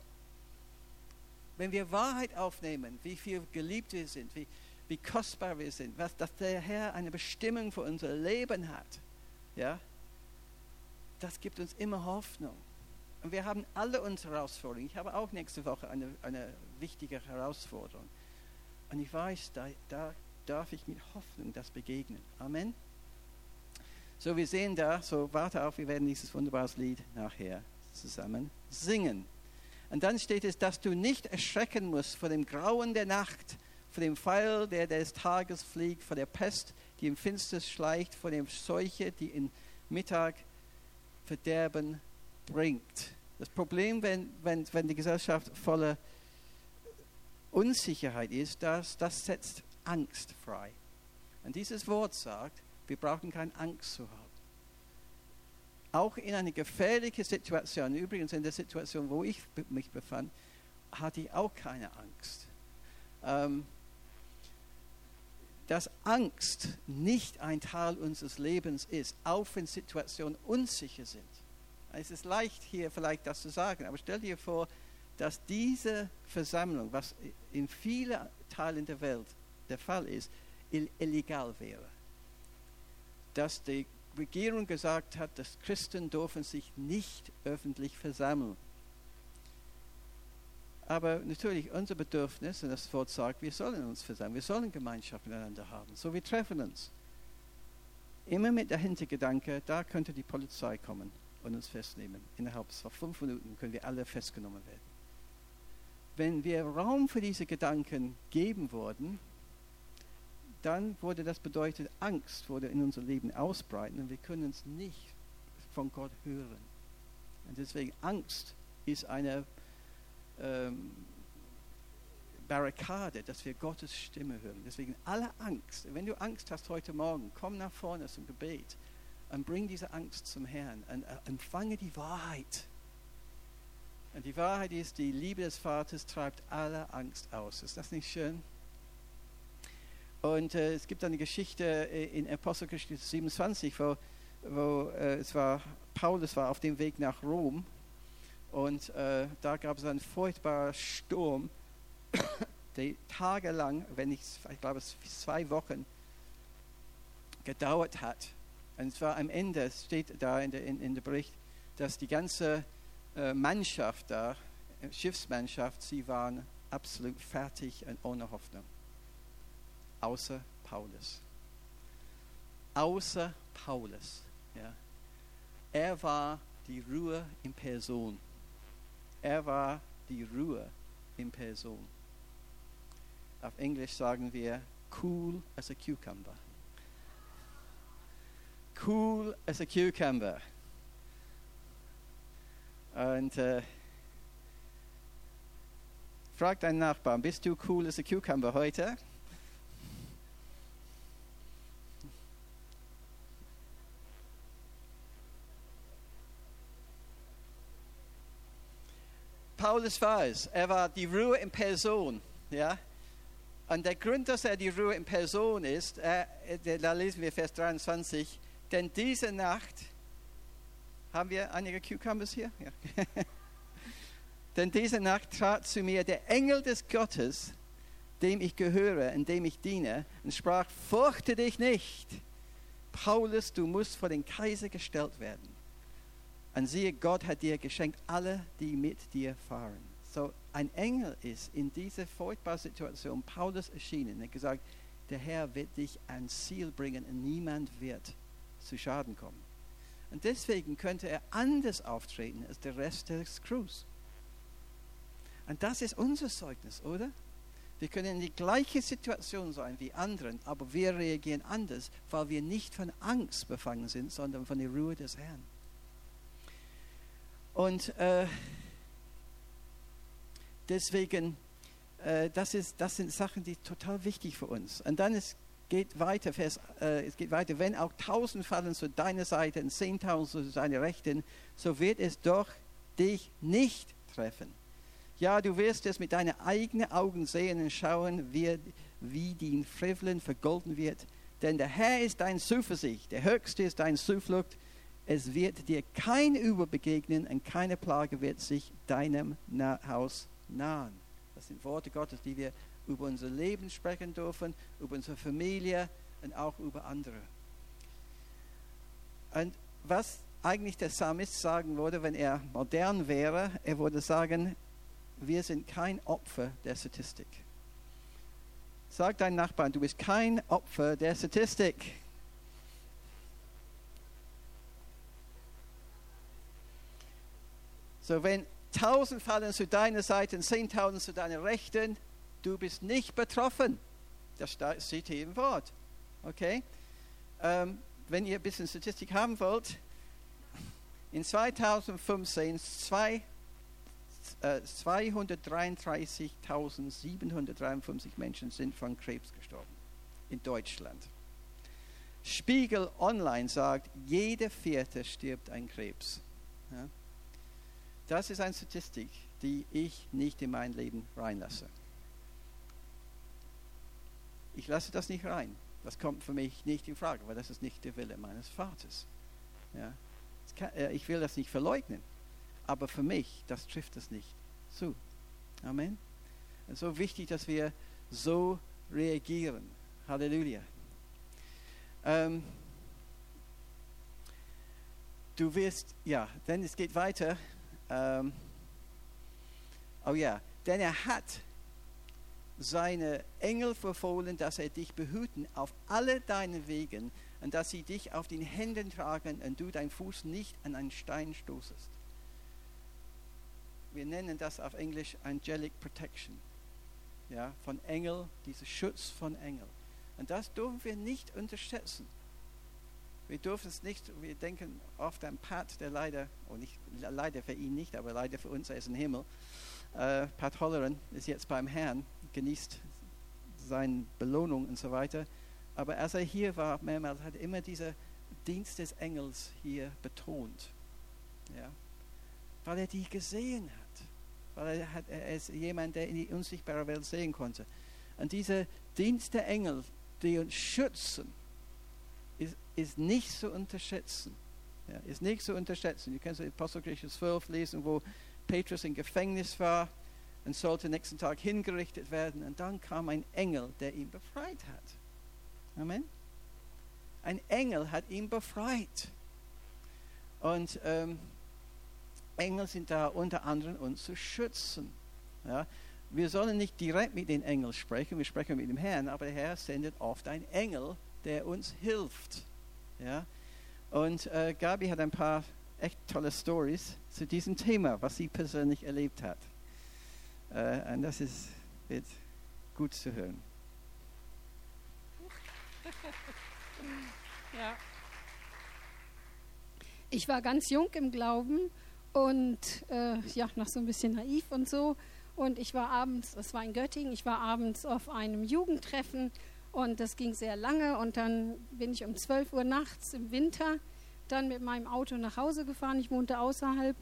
Wenn wir Wahrheit aufnehmen, wie viel geliebt wir sind, wie, wie kostbar wir sind, was, dass der Herr eine Bestimmung für unser Leben hat, ja, das gibt uns immer Hoffnung. Und wir haben alle unsere Herausforderungen. Ich habe auch nächste Woche eine, eine wichtige Herausforderung. Und ich weiß, da, da darf ich mit Hoffnung das begegnen. Amen. So, wir sehen da, so warte auf, wir werden dieses wunderbare Lied nachher zusammen singen. Und dann steht es, dass du nicht erschrecken musst vor dem Grauen der Nacht, vor dem Pfeil, der des Tages fliegt, vor der Pest, die im Finsters schleicht, vor der Seuche, die im Mittag Verderben bringt. Das Problem, wenn, wenn, wenn die Gesellschaft voller Unsicherheit ist, das, das setzt Angst frei. Und dieses Wort sagt, wir brauchen keine Angst zu haben. Auch in einer gefährlichen Situation, übrigens in der Situation, wo ich mich befand, hatte ich auch keine Angst. Ähm, dass Angst nicht ein Teil unseres Lebens ist, auch wenn Situationen unsicher sind. Es ist leicht hier vielleicht das zu sagen, aber stell dir vor, dass diese Versammlung, was in vielen Teilen der Welt der Fall ist, illegal wäre. Dass die Regierung gesagt hat, dass Christen dürfen sich nicht öffentlich versammeln. Aber natürlich unser Bedürfnis, und das Wort sagt, wir sollen uns versammeln, wir sollen Gemeinschaft miteinander haben. So, wir treffen uns. Immer mit der Hintergedanke, da könnte die Polizei kommen und uns festnehmen. Innerhalb von fünf Minuten können wir alle festgenommen werden. Wenn wir Raum für diese Gedanken geben würden, dann würde das bedeuten, Angst würde in unser Leben ausbreiten und wir können uns nicht von Gott hören. Und deswegen Angst ist eine ähm, Barrikade, dass wir Gottes Stimme hören. Deswegen alle Angst. Wenn du Angst hast heute Morgen, komm nach vorne zum Gebet und bring diese Angst zum Herrn und empfange die Wahrheit. Und die Wahrheit ist, die Liebe des Vaters treibt alle Angst aus. Ist das nicht schön? Und äh, es gibt eine Geschichte äh, in Apostelgeschichte 27, wo, wo äh, es war, Paulus war auf dem Weg nach Rom Und äh, da gab es einen furchtbaren Sturm, der tagelang, wenn nicht, ich glaube zwei Wochen gedauert hat. Und zwar am Ende steht da in der, in, in der Bericht, dass die ganze äh, Mannschaft da, äh, Schiffsmannschaft, sie waren absolut fertig und ohne Hoffnung. Außer Paulus. Außer Paulus. Ja. Er war die Ruhe in Person. Er war die Ruhe in Person. Auf Englisch sagen wir cool as a cucumber. Cool as a cucumber. Und äh, frag deinen Nachbarn, bist du cool as a cucumber heute? Paulus war es. Er war die Ruhe in Person. Ja? Und der Grund, dass er die Ruhe in Person ist, äh, da lesen wir Vers 23, denn diese Nacht, haben wir einige Cucumbers hier? Ja. denn diese Nacht trat zu mir der Engel des Gottes, dem ich gehöre, in dem ich diene, und sprach, fürchte dich nicht. Paulus, du musst vor den Kaiser gestellt werden. Und siehe, Gott hat dir geschenkt alle, die mit dir fahren. So, ein Engel ist in dieser furchtbaren Situation Paulus erschienen und hat gesagt, der Herr wird dich ans Ziel bringen und niemand wird zu Schaden kommen. Und deswegen könnte er anders auftreten als der Rest des Crews. Und das ist unser Zeugnis, oder? Wir können in die gleiche Situation sein wie anderen, aber wir reagieren anders, weil wir nicht von Angst befangen sind, sondern von der Ruhe des Herrn. Und äh, deswegen, äh, das, ist, das sind Sachen, die total wichtig für uns. Und dann ist, geht weiter, Vers, äh, es geht weiter, wenn auch tausend fallen zu deiner Seite und zehntausend zu deiner Rechten, so wird es doch dich nicht treffen. Ja, du wirst es mit deinen eigenen Augen sehen und schauen, wie, wie die Frevlen vergolden wird. Denn der Herr ist dein Zuversicht, der Höchste ist dein Zuflucht es wird dir kein Übel begegnen und keine Plage wird sich deinem Haus nahen. Das sind Worte Gottes, die wir über unser Leben sprechen dürfen, über unsere Familie und auch über andere. Und was eigentlich der Psalmist sagen würde, wenn er modern wäre, er würde sagen, wir sind kein Opfer der Statistik. Sag deinen Nachbarn, du bist kein Opfer der Statistik. So, wenn tausend fallen zu deiner Seite und zehntausend zu deiner Rechten, du bist nicht betroffen. Das steht hier im Wort. Okay? Ähm, wenn ihr ein bisschen Statistik haben wollt, in 2015 zwei, äh, 233.753 Menschen sind von Krebs gestorben in Deutschland. Spiegel Online sagt, jeder Vierte stirbt an Krebs. Ja? Das ist eine Statistik, die ich nicht in mein Leben reinlasse. Ich lasse das nicht rein. Das kommt für mich nicht in Frage, weil das ist nicht der Wille meines Vaters. Ja? Kann, äh, ich will das nicht verleugnen, aber für mich, das trifft es nicht zu. Amen. Es ist so wichtig, dass wir so reagieren. Halleluja. Ähm, du wirst, ja, denn es geht weiter. Ähm, oh ja, denn er hat seine Engel verfohlen, dass er dich behüten auf alle deine Wegen und dass sie dich auf den Händen tragen und du dein Fuß nicht an einen Stein stoßest. Wir nennen das auf Englisch Angelic Protection. Ja, von Engel, dieser Schutz von Engel. Und das dürfen wir nicht unterschätzen. Wir dürfen es nicht, wir denken oft an Pat, der leider, oh nicht, leider für ihn nicht, aber leider für uns, er ist im Himmel. Äh, Pat Holleran ist jetzt beim Herrn, genießt seine Belohnung und so weiter. Aber als er hier war, mehrmals hat er immer dieser Dienst des Engels hier betont. Ja? Weil er die gesehen hat. Weil er, hat, er ist jemand, der in die unsichtbare Welt sehen konnte. Und dieser Dienst der Engel, die uns schützen, ist, ist nicht zu unterschätzen. Ja, ist nicht zu unterschätzen. Ihr könnt Apostelgeschichte 12 lesen, wo Petrus im Gefängnis war und sollte nächsten Tag hingerichtet werden. Und dann kam ein Engel, der ihn befreit hat. Amen. Ein Engel hat ihn befreit. Und ähm, Engel sind da unter anderem uns zu schützen. Ja? Wir sollen nicht direkt mit den Engeln sprechen, wir sprechen mit dem Herrn, aber der Herr sendet oft einen Engel, der uns hilft. Ja? Und äh, Gabi hat ein paar echt tolle Stories zu diesem Thema, was sie persönlich erlebt hat. Äh, und das ist, wird gut zu hören. Ja. Ich war ganz jung im Glauben und äh, ja, noch so ein bisschen naiv und so. Und ich war abends, das war in Göttingen, ich war abends auf einem Jugendtreffen und das ging sehr lange. Und dann bin ich um 12 Uhr nachts im Winter dann mit meinem Auto nach Hause gefahren. Ich wohnte außerhalb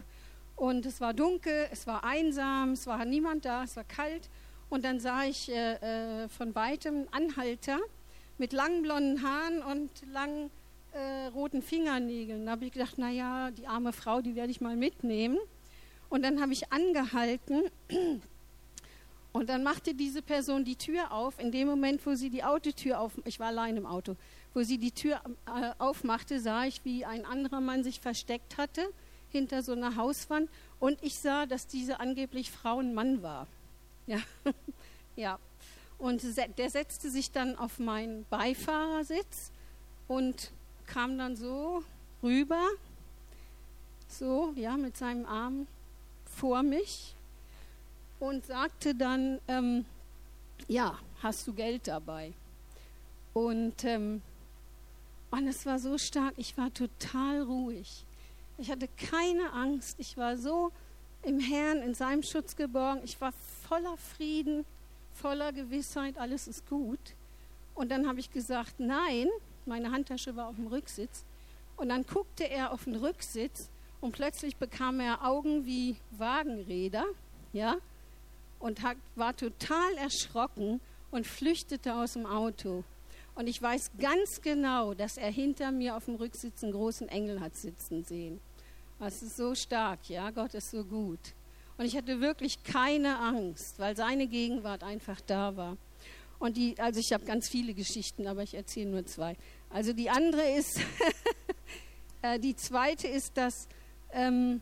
und es war dunkel, es war einsam, es war niemand da, es war kalt. Und dann sah ich äh, äh von weitem Anhalter mit langen blonden Haaren und langen äh, roten Fingernägeln. Da habe ich gedacht, naja, die arme Frau, die werde ich mal mitnehmen. Und dann habe ich angehalten und dann machte diese Person die Tür auf. In dem Moment, wo sie die Autotür auf, ich war allein im Auto, wo sie die Tür äh, aufmachte, sah ich, wie ein anderer Mann sich versteckt hatte hinter so einer Hauswand. Und ich sah, dass diese angeblich Frau ein Mann war. Ja, ja. Und der setzte sich dann auf meinen Beifahrersitz und kam dann so rüber, so, ja, mit seinem Arm vor mich und sagte dann, ähm, ja, hast du Geld dabei? Und, ähm, und es war so stark, ich war total ruhig. Ich hatte keine Angst, ich war so im Herrn, in seinem Schutz geborgen, ich war voller Frieden, voller Gewissheit, alles ist gut. Und dann habe ich gesagt, nein, meine Handtasche war auf dem Rücksitz. Und dann guckte er auf den Rücksitz und plötzlich bekam er Augen wie Wagenräder, ja, und hat, war total erschrocken und flüchtete aus dem Auto. Und ich weiß ganz genau, dass er hinter mir auf dem Rücksitz einen großen Engel hat sitzen sehen. Das ist so stark, ja, Gott ist so gut. Und ich hatte wirklich keine Angst, weil seine Gegenwart einfach da war. Und die, also ich habe ganz viele Geschichten, aber ich erzähle nur zwei. Also die andere ist, äh, die zweite ist, dass ähm,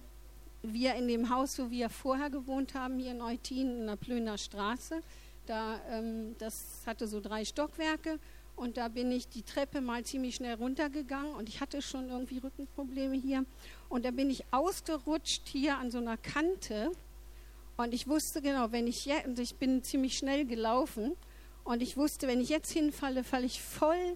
wir in dem Haus, wo wir vorher gewohnt haben, hier in Eutin, in der Plöner Straße, da, ähm, das hatte so drei Stockwerke und da bin ich die Treppe mal ziemlich schnell runtergegangen und ich hatte schon irgendwie Rückenprobleme hier. Und da bin ich ausgerutscht hier an so einer Kante und ich wusste genau, wenn ich jetzt, und ich bin ziemlich schnell gelaufen, und ich wusste, wenn ich jetzt hinfalle, falle ich voll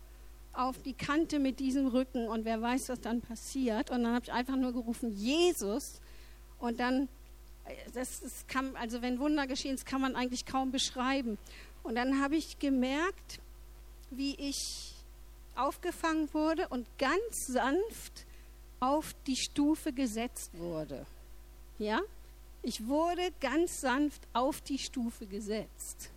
auf die Kante mit diesem Rücken und wer weiß, was dann passiert. Und dann habe ich einfach nur gerufen, Jesus. Und dann, äh, das, das kann, also wenn Wunder geschehen, das kann man eigentlich kaum beschreiben. Und dann habe ich gemerkt, wie ich aufgefangen wurde und ganz sanft auf die Stufe gesetzt wurde. Ja? Ich wurde ganz sanft auf die Stufe gesetzt.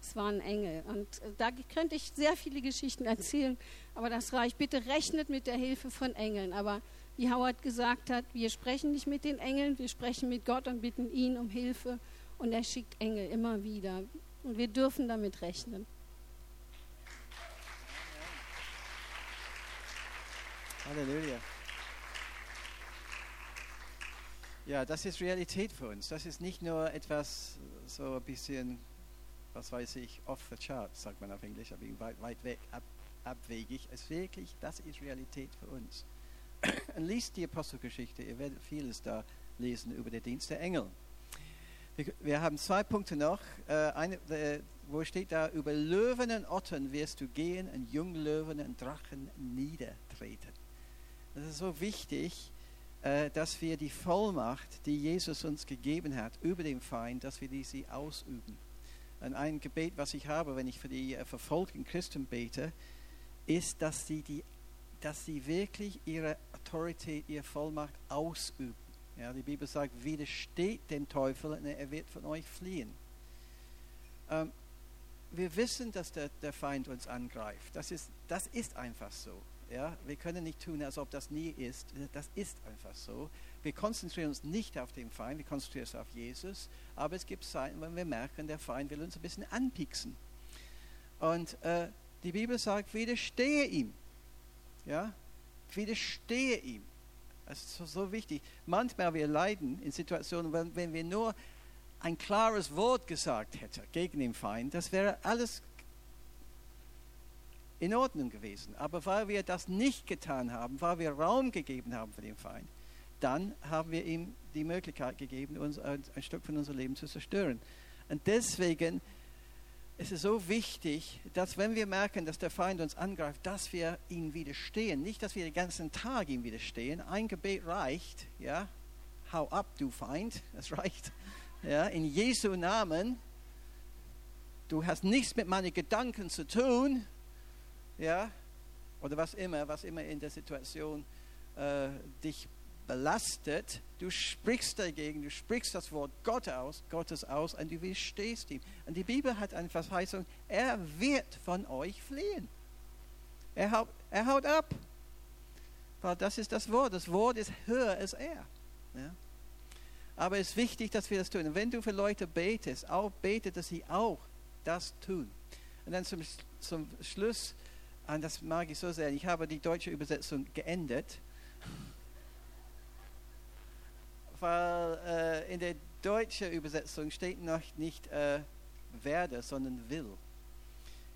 Es war ein Engel. Und äh, da könnte ich sehr viele Geschichten erzählen, aber das reicht. Bitte rechnet mit der Hilfe von Engeln. Aber wie Howard gesagt hat, wir sprechen nicht mit den Engeln, wir sprechen mit Gott und bitten ihn um Hilfe. Und er schickt Engel immer wieder. Und wir dürfen damit rechnen. Halleluja. Ja, das ist Realität für uns. Das ist nicht nur etwas so ein bisschen, was weiß ich, off the chart, sagt man auf Englisch, aber weit, weit weg, ab, abwegig. Es ist wirklich, das ist Realität für uns. Und liest die Apostelgeschichte, ihr werdet vieles da lesen über den Dienst der Engel. Wir, wir haben zwei Punkte noch. Äh, eine, äh, wo steht da, über Löwen und Ottern wirst du gehen und Junglöwen und Drachen niedertreten. Das ist so wichtig, dass wir die Vollmacht, die Jesus uns gegeben hat über den Feind, dass wir diese ausüben. Und ein Gebet, was ich habe, wenn ich für die äh, verfolgten Christen bete, ist, dass sie, die, dass sie wirklich ihre Autorität, ihre Vollmacht ausüben. Ja, die Bibel sagt, widersteht dem Teufel und er wird von euch fliehen. Ähm, wir wissen, dass der, der Feind uns angreift. Das ist, das ist einfach so. Ja? Wir können nicht tun, als ob das nie ist. Das ist einfach so. Wir konzentrieren uns nicht auf den Feind, wir konzentrieren uns auf Jesus. Aber es gibt Zeiten, wenn wir merken, der Feind will uns ein bisschen anpieksen. Und äh, die Bibel sagt, widerstehe ihm. Ja? Widerstehe ihm. Das ist so, so wichtig. Manchmal wir leiden in Situationen, wenn, wenn wir nur ein klares Wort gesagt hätten gegen den Feind, das wäre alles in Ordnung gewesen. Aber weil wir das nicht getan haben, weil wir Raum gegeben haben für den Feind, dann haben wir ihm die Möglichkeit gegeben, uns ein, Stück von unserem Leben zu zerstören. Und deswegen ist es so wichtig, dass wenn wir merken, dass der Feind uns angreift, dass wir ihm widerstehen. Nicht, dass wir den ganzen Tag ihm widerstehen. Ein Gebet reicht. Ja, hau ab, du Feind. Das reicht. Ja, in Jesu Namen. Du hast nichts mit meinen Gedanken zu tun. Ja, oder was immer, was immer in der Situation äh, dich belastet, du sprichst dagegen, du sprichst das Wort Gott aus, Gottes aus und du widerstehst ihm. Und die Bibel hat eine Verheißung, er wird von euch fliehen. Er haut, er haut ab. Weil das ist das Wort. Das Wort ist höher als er. Ja? Aber es ist wichtig, dass wir das tun. Und wenn du für Leute betest, auch bete, dass sie auch das tun. Und dann zum, zum Schluss, und das mag ich so sehr, ich habe die deutsche Übersetzung geändert weil äh, in der deutschen Übersetzung steht noch nicht äh, werde, sondern will.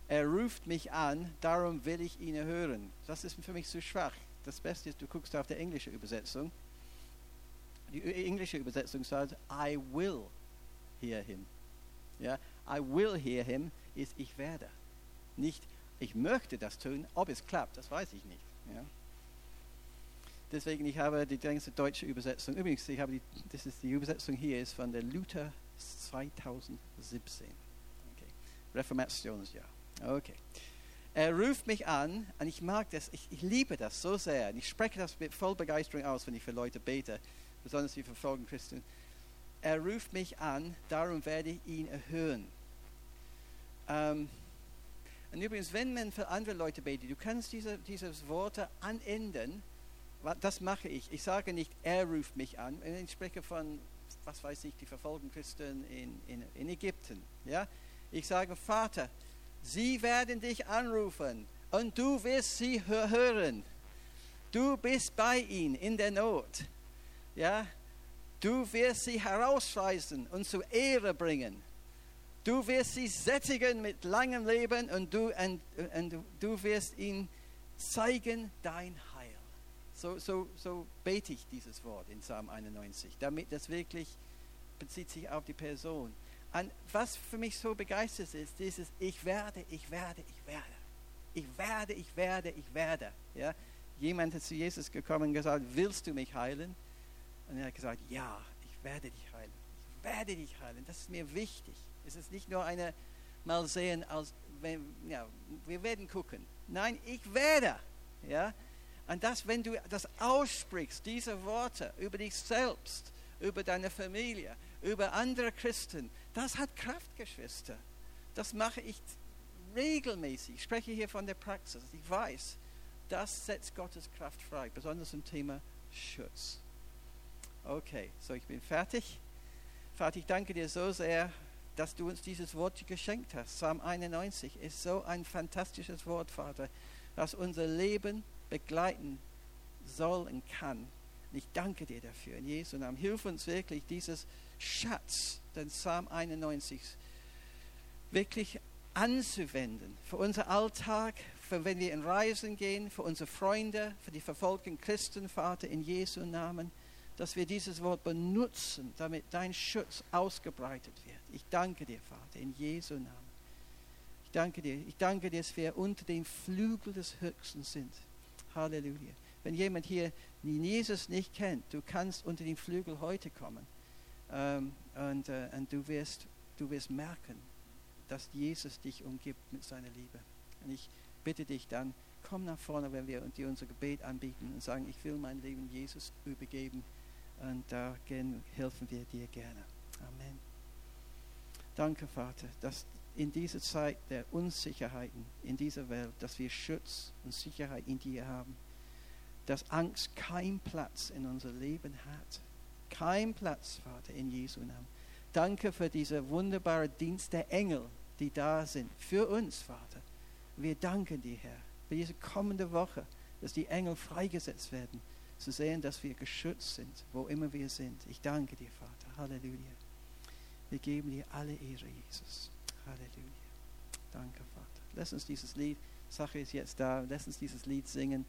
Er ruft mich an, darum will ich ihn hören. Das ist für mich zu schwach. Das Beste ist, du guckst auf die englische Übersetzung. Die englische Übersetzung sagt, I will hear him. Ja, I will hear him ist, ich werde. Nicht, ich möchte das tun, ob es klappt, das weiß ich nicht. Ja. Deswegen, ich habe die ganze deutsche Übersetzung. Übrigens, ich habe die, das ist die Übersetzung hier ist von der Luther 2017. Okay. Reformationsjahr. Okay. Er ruft mich an und ich mag das, ich, ich liebe das so sehr. Und ich spreche das mit voll Begeisterung aus, wenn ich für Leute bete, besonders die verfolgen Christen. Er ruft mich an, darum werde ich ihn erhöhen. Ähm, und übrigens, wenn man für andere Leute betet, du kannst diese, diese Worte anändern das mache ich. Ich sage nicht, er ruft mich an. Ich spreche von, was weiß ich, die verfolgten Christen in, in, in Ägypten. Ja? Ich sage, Vater, sie werden dich anrufen und du wirst sie hören. Du bist bei ihnen in der Not. Ja? Du wirst sie herausreißen und zur Ehre bringen. Du wirst sie sättigen mit langem Leben und du, und, und du wirst ihnen zeigen dein Heil. So, so, so bete ich dieses Wort in Psalm 91, damit das wirklich bezieht sich auf die Person. Und was für mich so begeistert ist, dieses Ich werde, ich werde, ich werde. Ich werde, ich werde, ich werde. Ja? Jemand ist zu Jesus gekommen und gesagt, willst du mich heilen? Und er hat gesagt, ja, ich werde dich heilen. Ich werde dich heilen. Das ist mir wichtig. Es ist nicht nur eine mal sehen, als, ja, wir werden gucken. Nein, ich werde. Ja? Und das, wenn du das aussprichst, diese Worte über dich selbst, über deine Familie, über andere Christen, das hat Kraft, Geschwister. Das mache ich regelmäßig. Ich spreche hier von der Praxis. Ich weiß, das setzt Gottes Kraft frei, besonders im Thema Schutz. Okay, so ich bin fertig. Vater, ich danke dir so sehr, dass du uns dieses Wort geschenkt hast. Psalm 91 ist so ein fantastisches Wort, Vater, das unser Leben begleiten soll und kann. Und ich danke dir dafür. In Jesu Namen. Hilf uns wirklich, dieses Schatz, den Psalm 91, wirklich anzuwenden für unser Alltag, für wenn wir in Reisen gehen, für unsere Freunde, für die verfolgten Christen, Vater, in Jesu Namen, dass wir dieses Wort benutzen, damit dein Schutz ausgebreitet wird. Ich danke dir, Vater, in Jesu Namen. Ich danke dir. Ich danke dir, dass wir unter dem Flügel des Höchsten sind. Halleluja. Wenn jemand hier Jesus nicht kennt, du kannst unter den Flügel heute kommen. Ähm, und, äh, und du, wirst, du wirst merken, dass Jesus dich umgibt mit seiner Liebe. Und ich bitte dich dann, komm nach vorne, wenn wir dir unser Gebet anbieten und sagen, ich will mein Leben Jesus übergeben. Und da helfen wir dir gerne. Amen. Danke, Vater, dass in dieser Zeit der Unsicherheiten in dieser Welt, dass wir Schutz und Sicherheit in dir haben. Dass Angst keinen Platz in unser Leben hat. Kein Platz, Vater, in Jesu Namen. Danke für diese wunderbare Dienst der Engel, die da sind, für uns, Vater. Wir danken dir, Herr, für diese kommende Woche, dass die Engel freigesetzt werden, zu sehen, dass wir geschützt sind, wo immer wir sind. Ich danke dir, Vater. Halleluja. Wir geben dir alle Ehre, Jesus. Halleluja. Danke, Vater. Lass uns dieses Lied, Sache ist jetzt da, lass uns dieses Lied singen.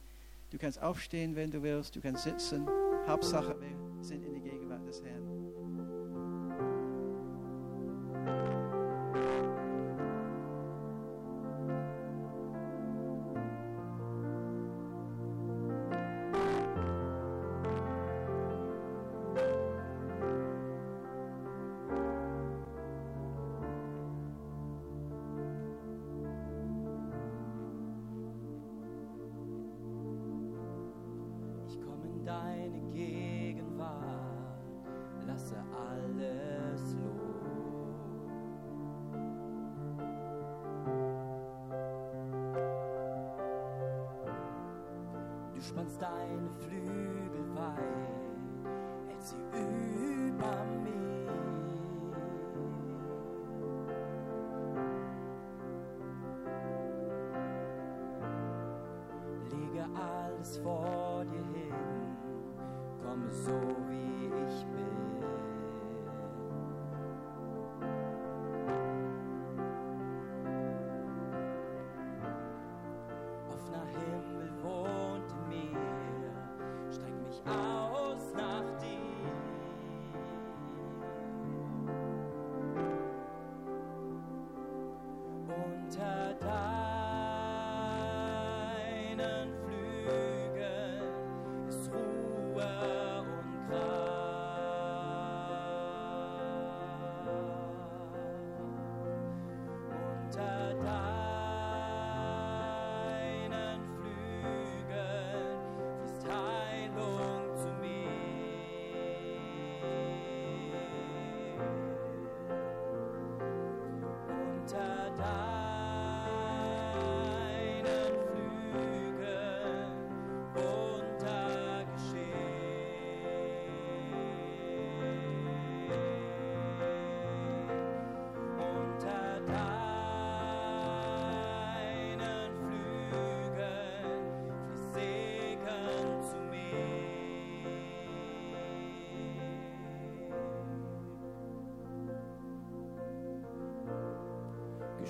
Du kannst aufstehen, wenn du willst, du kannst sitzen. Hauptsache, wir sind in der Gegenwart des Herrn.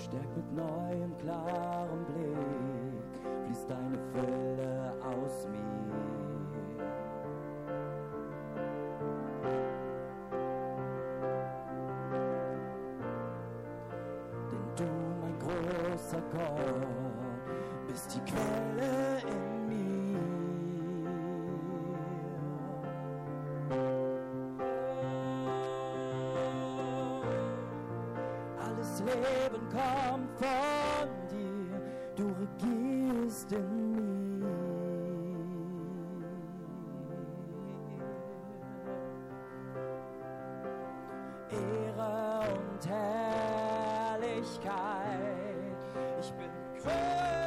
Gestärkt mit neuem, klarem Blick fließt deine Fülle aus mir. Denn du, mein großer Gott, bist die Quelle Leben kommt von dir, du regierst in mir. Ehre und Herrlichkeit, ich bin krönt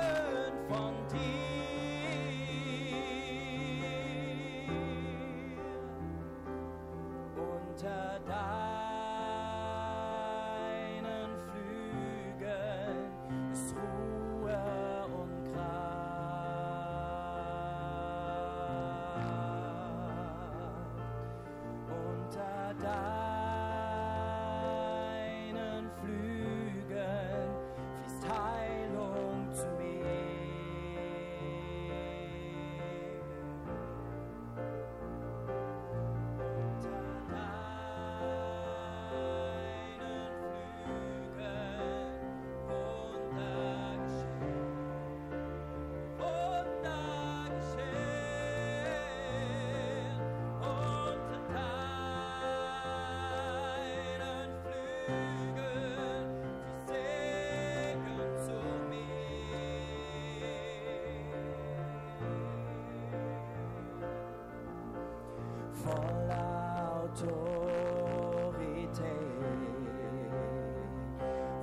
voller Autorität,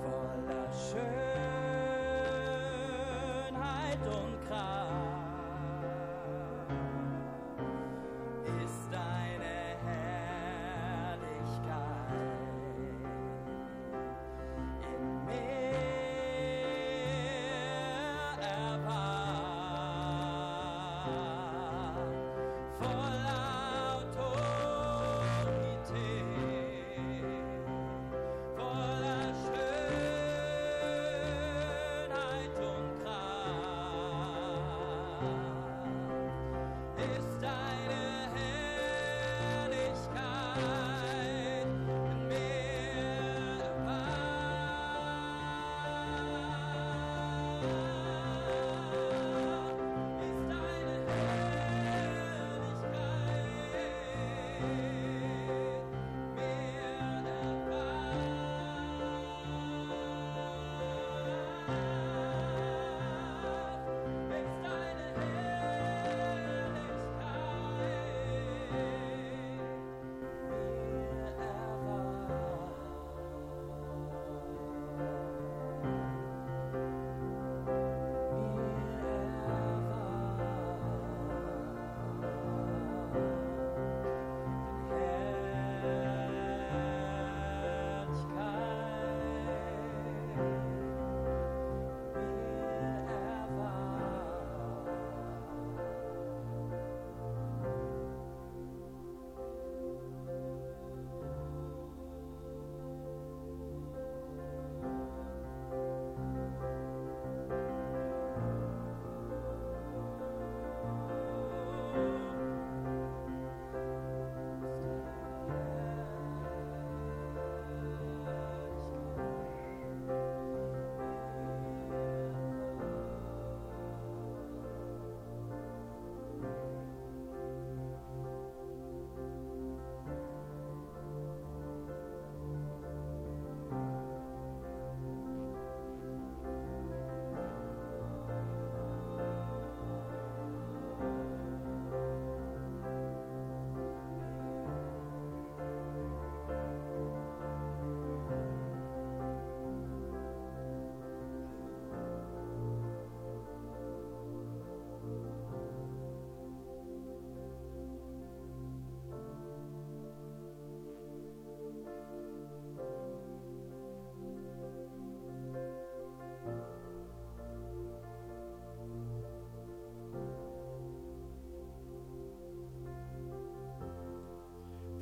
voller Schönheit und Kraft.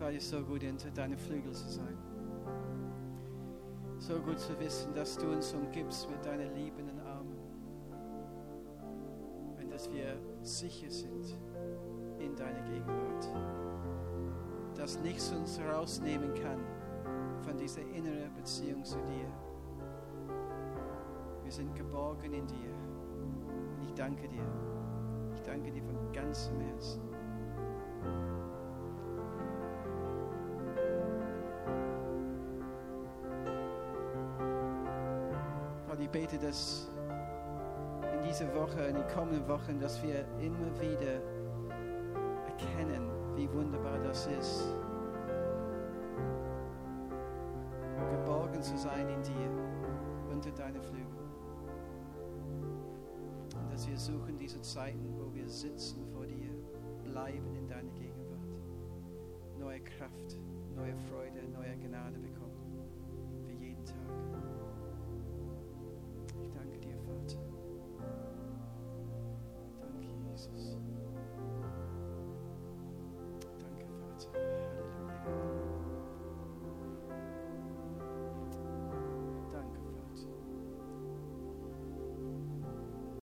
Vater, so gut unter deine Flügel zu sein. So gut zu wissen, dass du uns umgibst mit deinen liebenden Armen. Und dass wir sicher sind in deiner Gegenwart. Dass nichts uns rausnehmen kann von dieser inneren Beziehung zu dir. Wir sind geborgen in dir. Ich danke dir. Ich danke dir von ganzem Herzen. Ich bete, dass in dieser Woche, in den kommenden Wochen, dass wir immer wieder erkennen, wie wunderbar das ist, geborgen zu sein in dir, unter deine Flügel. Und dass wir suchen diese Zeiten, wo wir sitzen vor dir, bleiben in deiner Gegenwart, neue Kraft, neue Freude, neue Gnade bekommen